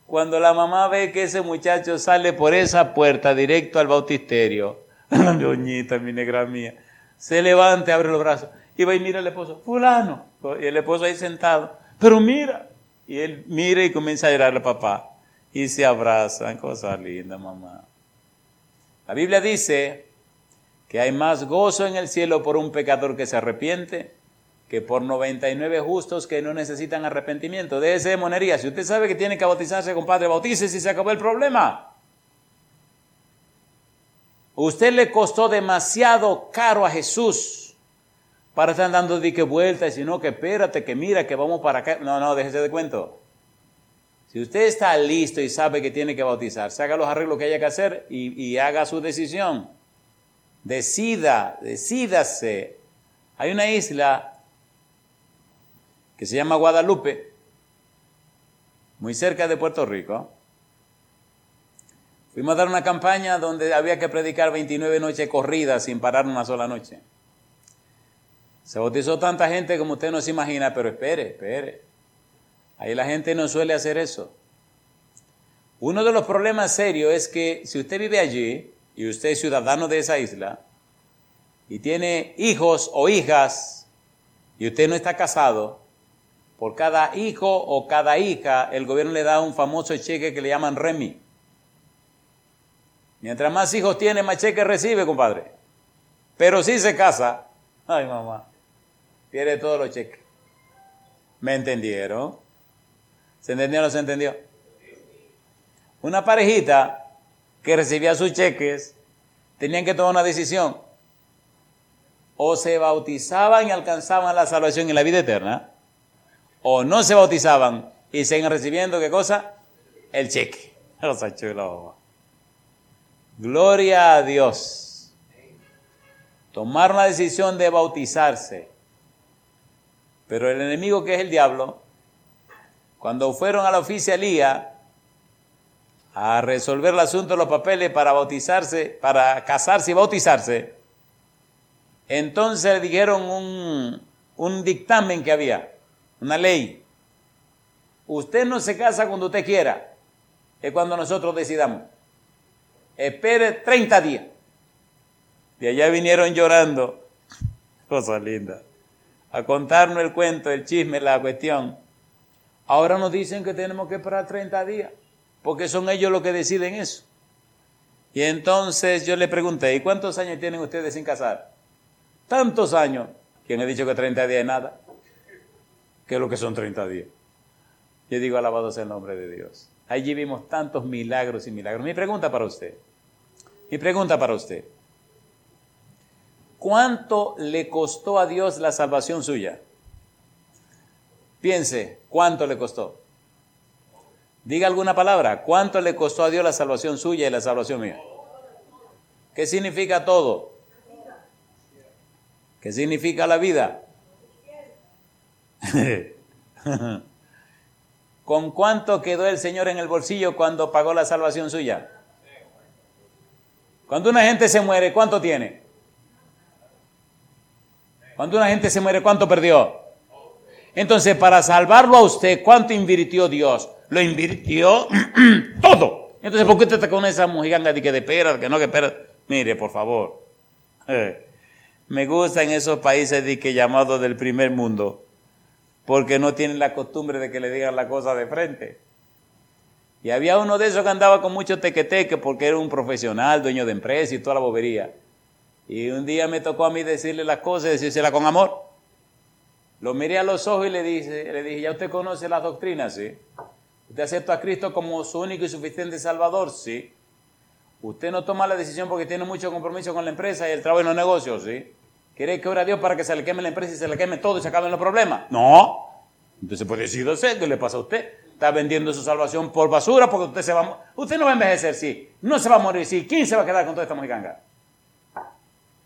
Cuando la mamá ve que ese muchacho sale por esa puerta directo al bautisterio, doñita, mi negra mía, se levanta, abre los brazos y va y mira al esposo, fulano, y el esposo ahí sentado, pero mira, y él mira y comienza a llorar al papá y se abrazan, cosa linda, mamá. La Biblia dice que hay más gozo en el cielo por un pecador que se arrepiente que por 99 justos que no necesitan arrepentimiento. De ese monería. Si usted sabe que tiene que bautizarse, compadre, bautícese y se acabó el problema. Usted le costó demasiado caro a Jesús para estar dando de que vuelta y sino que espérate, que mira, que vamos para acá. No, no, déjese de cuento. Si usted está listo y sabe que tiene que bautizarse, haga los arreglos que haya que hacer y, y haga su decisión. Decida, decídase. Hay una isla que se llama Guadalupe, muy cerca de Puerto Rico. Fuimos a dar una campaña donde había que predicar 29 noches corridas sin parar una sola noche. Se bautizó tanta gente como usted no se imagina, pero espere, espere. Ahí la gente no suele hacer eso. Uno de los problemas serios es que si usted vive allí y usted es ciudadano de esa isla y tiene hijos o hijas y usted no está casado, por cada hijo o cada hija el gobierno le da un famoso cheque que le llaman REMI. Mientras más hijos tiene, más cheque recibe, compadre. Pero si se casa, ay mamá, pierde todos los cheques. ¿Me entendieron? ¿Se entendió o no se entendió? Una parejita que recibía sus cheques tenían que tomar una decisión. O se bautizaban y alcanzaban la salvación en la vida eterna, o no se bautizaban y siguen recibiendo, ¿qué cosa? El cheque. Gloria a Dios. Tomar una decisión de bautizarse. Pero el enemigo que es el diablo, cuando fueron a la oficialía a resolver el asunto de los papeles para bautizarse, para casarse y bautizarse, entonces le dijeron un, un dictamen que había, una ley. Usted no se casa cuando usted quiera, es cuando nosotros decidamos. Espere 30 días. De allá vinieron llorando, cosa linda, a contarnos el cuento, el chisme, la cuestión. Ahora nos dicen que tenemos que esperar 30 días porque son ellos los que deciden eso. Y entonces yo le pregunté, ¿y cuántos años tienen ustedes sin casar? Tantos años. ¿Quién ha dicho que 30 días es nada? ¿Qué es lo que son 30 días? Yo digo, alabado sea el nombre de Dios. Allí vimos tantos milagros y milagros. Mi pregunta para usted, mi pregunta para usted, ¿cuánto le costó a Dios la salvación suya? Piense, ¿cuánto le costó? Diga alguna palabra. ¿Cuánto le costó a Dios la salvación suya y la salvación mía? ¿Qué significa todo? ¿Qué significa la vida? ¿Con cuánto quedó el Señor en el bolsillo cuando pagó la salvación suya? Cuando una gente se muere, ¿cuánto tiene? Cuando una gente se muere, ¿cuánto perdió? Entonces, para salvarlo a usted, ¿cuánto invirtió Dios? Lo invirtió todo. Entonces, ¿por qué usted está con esa mujiganga de que de pera, que no, que espera? Mire, por favor. Eh, me gustan esos países de que llamados del primer mundo, porque no tienen la costumbre de que le digan la cosa de frente. Y había uno de esos que andaba con mucho tequeteque porque era un profesional, dueño de empresa y toda la bobería. Y un día me tocó a mí decirle las cosas y decírsela con amor. Lo miré a los ojos y le dije, le dije, ¿ya usted conoce las doctrinas? Sí. ¿Usted acepta a Cristo como su único y suficiente Salvador? Sí. ¿Usted no toma la decisión porque tiene mucho compromiso con la empresa y el trabajo en los negocios? Sí. ¿Quiere que ore a Dios para que se le queme la empresa y se le queme todo y se acaben los problemas? No. Entonces, pues decídose, ¿qué le pasa a usted? Está vendiendo su salvación por basura porque usted se va Usted no va a envejecer, sí. No se va a morir, sí. ¿Quién se va a quedar con toda esta mojiganga?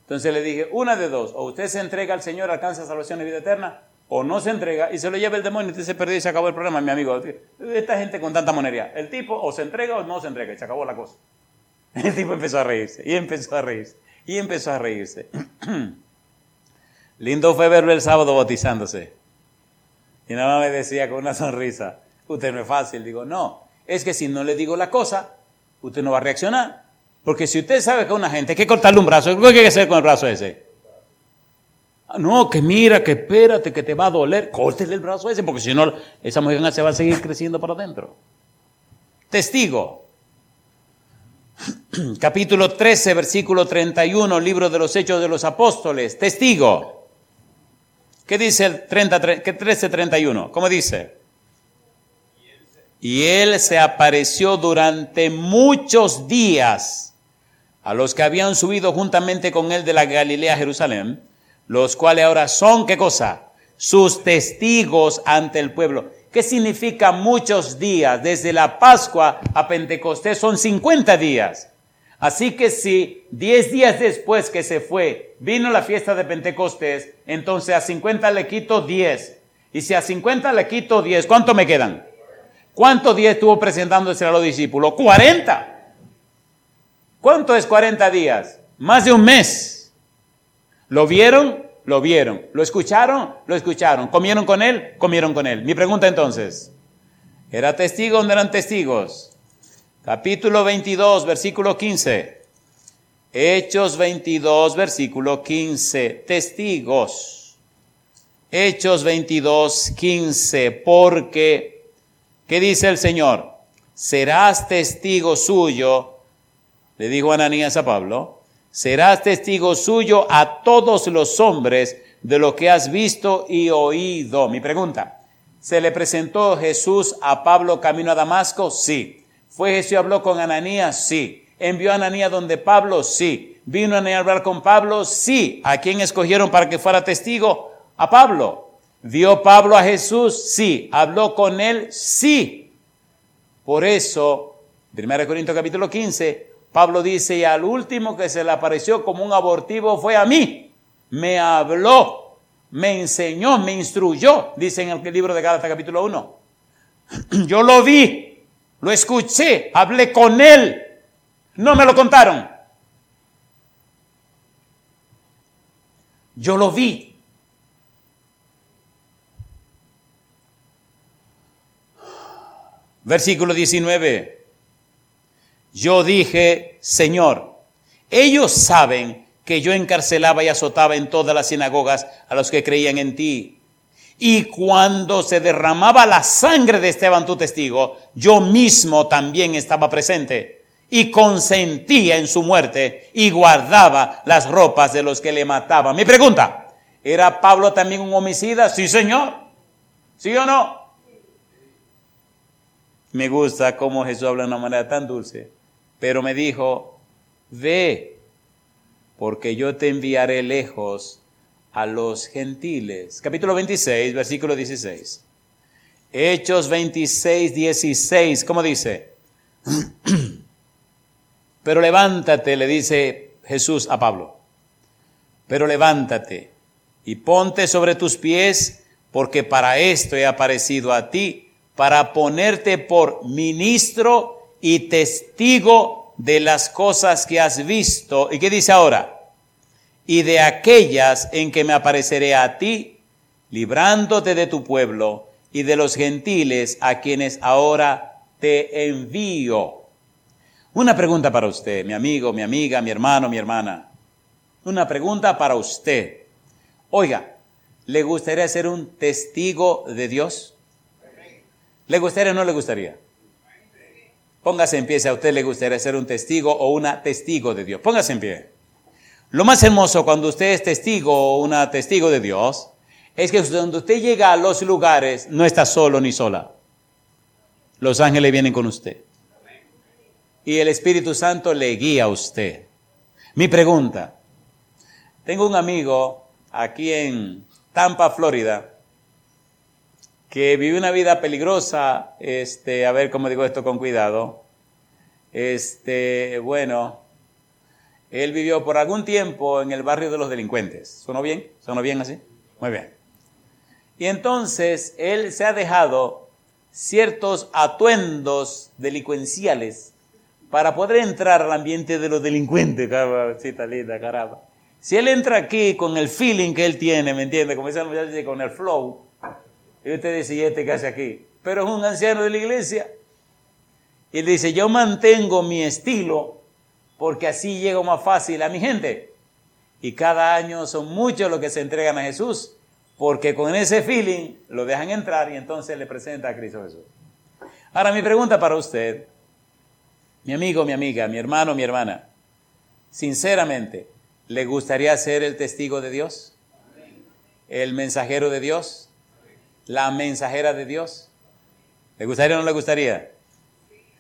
Entonces le dije, una de dos, o usted se entrega al Señor, alcanza salvación y vida eterna, o no se entrega y se lo lleva el demonio usted se perdió y se acabó el problema, mi amigo. Esta gente con tanta monería. El tipo o se entrega o no se entrega y se acabó la cosa. El tipo empezó a reírse y empezó a reírse y empezó a reírse. Lindo fue verlo el sábado bautizándose. Y nada más me decía con una sonrisa, usted no es fácil. Digo, no, es que si no le digo la cosa, usted no va a reaccionar. Porque si usted sabe que una gente hay que cortarle un brazo, ¿qué hay que hacer con el brazo ese? Ah, no, que mira, que espérate, que te va a doler. Córtele el brazo ese, porque si no, esa mujer se va a seguir creciendo para adentro. Testigo. Capítulo 13, versículo 31, libro de los Hechos de los Apóstoles. Testigo. ¿Qué dice el 30, 13, 31? ¿Cómo dice? Y él se apareció durante muchos días a los que habían subido juntamente con él de la Galilea a Jerusalén, los cuales ahora son, ¿qué cosa? Sus testigos ante el pueblo. ¿Qué significa muchos días? Desde la Pascua a Pentecostés son 50 días. Así que si 10 días después que se fue vino la fiesta de Pentecostés, entonces a 50 le quito 10. Y si a 50 le quito 10, ¿cuánto me quedan? ¿Cuántos días estuvo presentándose a los discípulos? 40. ¿Cuánto es 40 días? Más de un mes. ¿Lo vieron? Lo vieron. ¿Lo escucharon? Lo escucharon. ¿Comieron con él? Comieron con él. Mi pregunta entonces, ¿era testigo o no eran testigos? Capítulo 22, versículo 15. Hechos 22, versículo 15. Testigos. Hechos 22, 15. Porque, ¿qué dice el Señor? Serás testigo suyo le dijo Ananías a Pablo, serás testigo suyo a todos los hombres de lo que has visto y oído. Mi pregunta, ¿se le presentó Jesús a Pablo camino a Damasco? Sí. ¿Fue Jesús y habló con Ananías? Sí. ¿Envió a Ananías donde Pablo? Sí. ¿Vino a hablar con Pablo? Sí. ¿A quién escogieron para que fuera testigo? A Pablo. ¿Vio Pablo a Jesús? Sí. ¿Habló con él? Sí. Por eso, 1 Corintios capítulo 15, Pablo dice, y al último que se le apareció como un abortivo fue a mí. Me habló, me enseñó, me instruyó, dice en el libro de Gálatas capítulo 1. Yo lo vi, lo escuché, hablé con él. No me lo contaron. Yo lo vi. Versículo 19 yo dije, Señor, ellos saben que yo encarcelaba y azotaba en todas las sinagogas a los que creían en ti. Y cuando se derramaba la sangre de Esteban, tu testigo, yo mismo también estaba presente y consentía en su muerte y guardaba las ropas de los que le mataban. Mi pregunta, ¿era Pablo también un homicida? Sí, señor. ¿Sí o no? Me gusta cómo Jesús habla de una manera tan dulce. Pero me dijo, ve, porque yo te enviaré lejos a los gentiles. Capítulo 26, versículo 16. Hechos 26, 16, ¿cómo dice? Pero levántate, le dice Jesús a Pablo. Pero levántate y ponte sobre tus pies, porque para esto he aparecido a ti, para ponerte por ministro y testigo de las cosas que has visto. ¿Y qué dice ahora? Y de aquellas en que me apareceré a ti, librándote de tu pueblo y de los gentiles a quienes ahora te envío. Una pregunta para usted, mi amigo, mi amiga, mi hermano, mi hermana. Una pregunta para usted. Oiga, ¿le gustaría ser un testigo de Dios? ¿Le gustaría o no le gustaría? Póngase en pie si a usted le gustaría ser un testigo o una testigo de Dios. Póngase en pie. Lo más hermoso cuando usted es testigo o una testigo de Dios es que cuando usted llega a los lugares no está solo ni sola. Los ángeles vienen con usted. Y el Espíritu Santo le guía a usted. Mi pregunta, tengo un amigo aquí en Tampa, Florida, que vive una vida peligrosa, este, a ver cómo digo esto con cuidado. Este, bueno, él vivió por algún tiempo en el barrio de los delincuentes. ¿Sonó bien? ¿Sonó bien así? Muy bien. Y entonces él se ha dejado ciertos atuendos delincuenciales para poder entrar al ambiente de los delincuentes, linda, caramba. Si él entra aquí con el feeling que él tiene, ¿me entiende? Como dicen los con el flow, y usted dice, ¿y este qué hace aquí? Pero es un anciano de la iglesia. Y él dice, yo mantengo mi estilo porque así llego más fácil a mi gente. Y cada año son muchos los que se entregan a Jesús, porque con ese feeling lo dejan entrar y entonces le presenta a Cristo Jesús. Ahora mi pregunta para usted, mi amigo, mi amiga, mi hermano, mi hermana, sinceramente, ¿le gustaría ser el testigo de Dios? ¿El mensajero de Dios? ¿La mensajera de Dios? ¿Le gustaría o no le gustaría?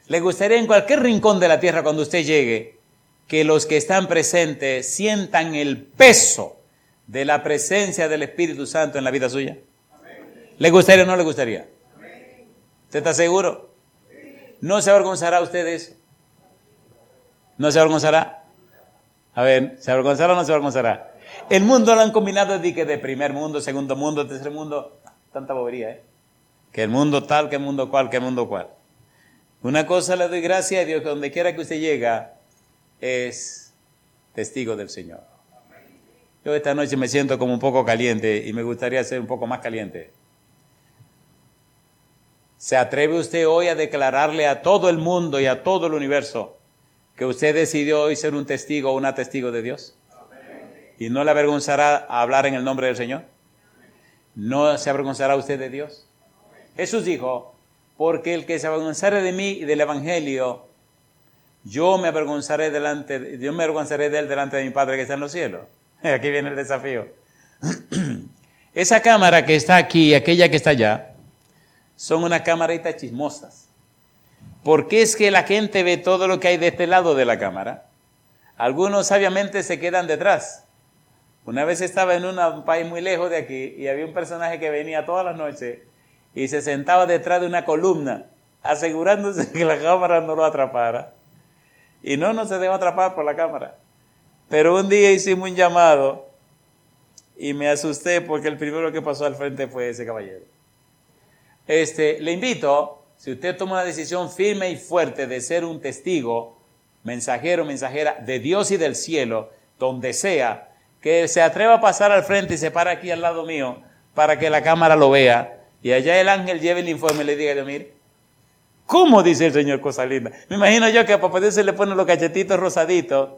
¿Le gustaría en cualquier rincón de la tierra cuando usted llegue que los que están presentes sientan el peso de la presencia del Espíritu Santo en la vida suya? ¿Le gustaría o no le gustaría? ¿Usted está seguro? ¿No se avergonzará usted de eso? ¿No se avergonzará? A ver, ¿se avergonzará o no se avergonzará? El mundo lo han combinado de que de primer mundo, segundo mundo, tercer mundo, tanta bobería, ¿eh? Que el mundo tal, que el mundo cual, que el mundo cual. Una cosa le doy gracias a Dios que donde quiera que usted llega es testigo del Señor. Yo esta noche me siento como un poco caliente y me gustaría ser un poco más caliente. ¿Se atreve usted hoy a declararle a todo el mundo y a todo el universo que usted decidió hoy ser un testigo o una testigo de Dios? ¿Y no le avergonzará hablar en el nombre del Señor? ¿No se avergonzará usted de Dios? Jesús dijo, porque el que se avergonzare de mí y del Evangelio, yo me avergonzaré delante, yo me avergonzaré de él delante de mi Padre que está en los cielos. Aquí viene el desafío. Esa cámara que está aquí y aquella que está allá son unas camaritas chismosas. ¿Por qué es que la gente ve todo lo que hay de este lado de la cámara? Algunos sabiamente se quedan detrás. Una vez estaba en un país muy lejos de aquí y había un personaje que venía todas las noches y se sentaba detrás de una columna, asegurándose que la cámara no lo atrapara. Y no, no se dejó atrapar por la cámara. Pero un día hicimos un llamado y me asusté porque el primero que pasó al frente fue ese caballero. Este, le invito, si usted toma una decisión firme y fuerte de ser un testigo, mensajero, mensajera de Dios y del cielo, donde sea, que se atreva a pasar al frente y se para aquí al lado mío para que la cámara lo vea. Y allá el ángel lleve el informe y le diga, mire, ¿cómo dice el Señor cosa linda? Me imagino yo que a papá Dios se le ponen los cachetitos rosaditos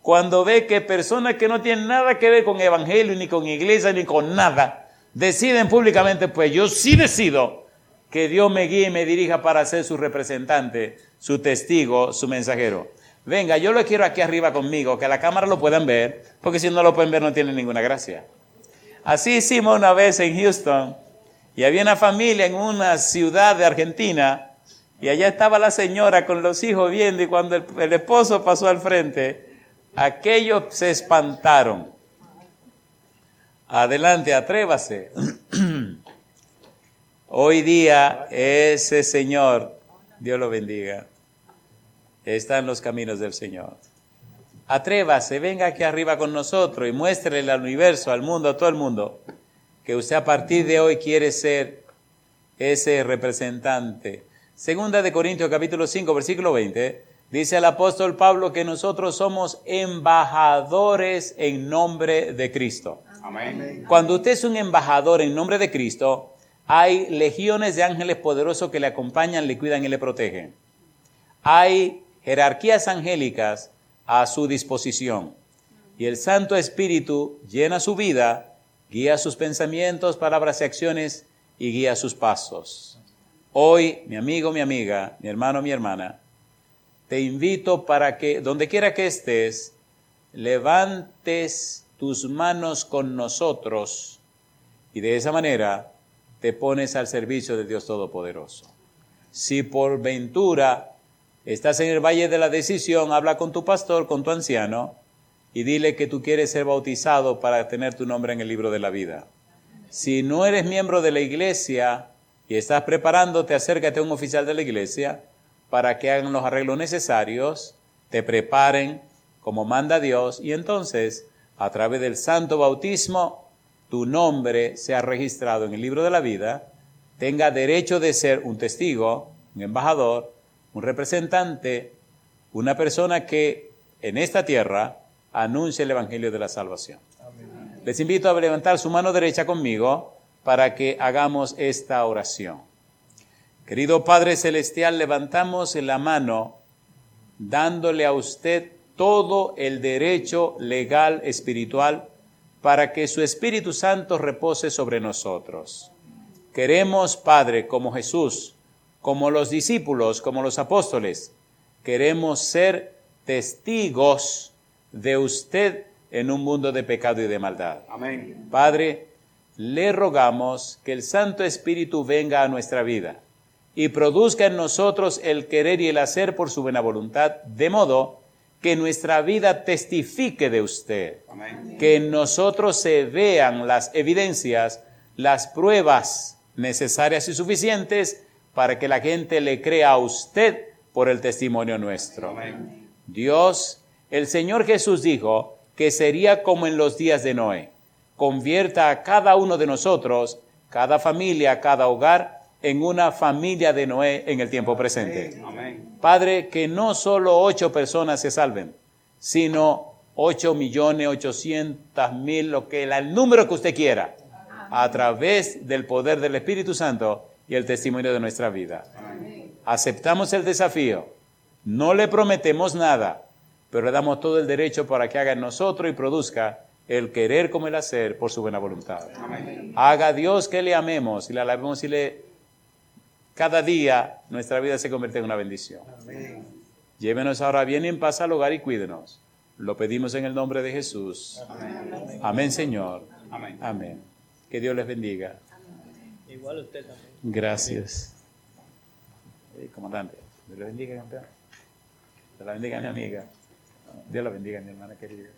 cuando ve que personas que no tienen nada que ver con evangelio, ni con iglesia, ni con nada, deciden públicamente, pues yo sí decido que Dios me guíe y me dirija para ser su representante, su testigo, su mensajero. Venga, yo lo quiero aquí arriba conmigo, que la cámara lo puedan ver, porque si no lo pueden ver no tiene ninguna gracia. Así hicimos una vez en Houston, y había una familia en una ciudad de Argentina, y allá estaba la señora con los hijos viendo, y cuando el, esposo pasó al frente, aquellos se espantaron. Adelante, atrévase. Hoy día ese Señor, Dios lo bendiga, está en los caminos del Señor. Atrévase, venga aquí arriba con nosotros y muéstrele al universo, al mundo, a todo el mundo, que usted a partir de hoy quiere ser ese representante. Segunda de Corintios capítulo 5, versículo 20, dice el apóstol Pablo que nosotros somos embajadores en nombre de Cristo. Cuando usted es un embajador en nombre de Cristo, hay legiones de ángeles poderosos que le acompañan, le cuidan y le protegen. Hay jerarquías angélicas a su disposición. Y el Santo Espíritu llena su vida, guía sus pensamientos, palabras y acciones y guía sus pasos. Hoy, mi amigo, mi amiga, mi hermano, mi hermana, te invito para que, donde quiera que estés, levantes tus manos con nosotros y de esa manera te pones al servicio de Dios Todopoderoso. Si por ventura estás en el valle de la decisión, habla con tu pastor, con tu anciano, y dile que tú quieres ser bautizado para tener tu nombre en el libro de la vida. Si no eres miembro de la iglesia y estás preparándote, acércate a un oficial de la iglesia para que hagan los arreglos necesarios, te preparen como manda Dios y entonces, a través del santo bautismo, tu nombre sea registrado en el libro de la vida, tenga derecho de ser un testigo, un embajador, un representante, una persona que en esta tierra anuncie el Evangelio de la salvación. Les invito a levantar su mano derecha conmigo para que hagamos esta oración. Querido Padre Celestial, levantamos la mano dándole a usted todo el derecho legal espiritual para que su Espíritu Santo repose sobre nosotros. Queremos, Padre, como Jesús, como los discípulos, como los apóstoles, queremos ser testigos de usted en un mundo de pecado y de maldad. Amén. Padre, le rogamos que el Santo Espíritu venga a nuestra vida y produzca en nosotros el querer y el hacer por su buena voluntad, de modo que nuestra vida testifique de usted, Amén. que en nosotros se vean las evidencias, las pruebas necesarias y suficientes para que la gente le crea a usted por el testimonio nuestro. Amén. Dios, el Señor Jesús dijo, que sería como en los días de Noé. Convierta a cada uno de nosotros, cada familia, cada hogar, en una familia de Noé en el tiempo presente. Padre, que no solo ocho personas se salven, sino ocho millones, ochocientas mil, lo que el número que usted quiera, a través del poder del Espíritu Santo y el testimonio de nuestra vida. Aceptamos el desafío, no le prometemos nada, pero le damos todo el derecho para que haga en nosotros y produzca el querer como el hacer por su buena voluntad. Haga Dios que le amemos y le alabemos y le... Cada día nuestra vida se convierte en una bendición. Llévenos ahora bien y en paz al hogar y cuídenos. Lo pedimos en el nombre de Jesús. Amén, Señor. Amén. Que Dios les bendiga. Igual usted también. Gracias. Eh, comandante, Dios la bendiga, campeón. Dios la bendiga, mi amiga. Dios la bendiga, mi hermana querida.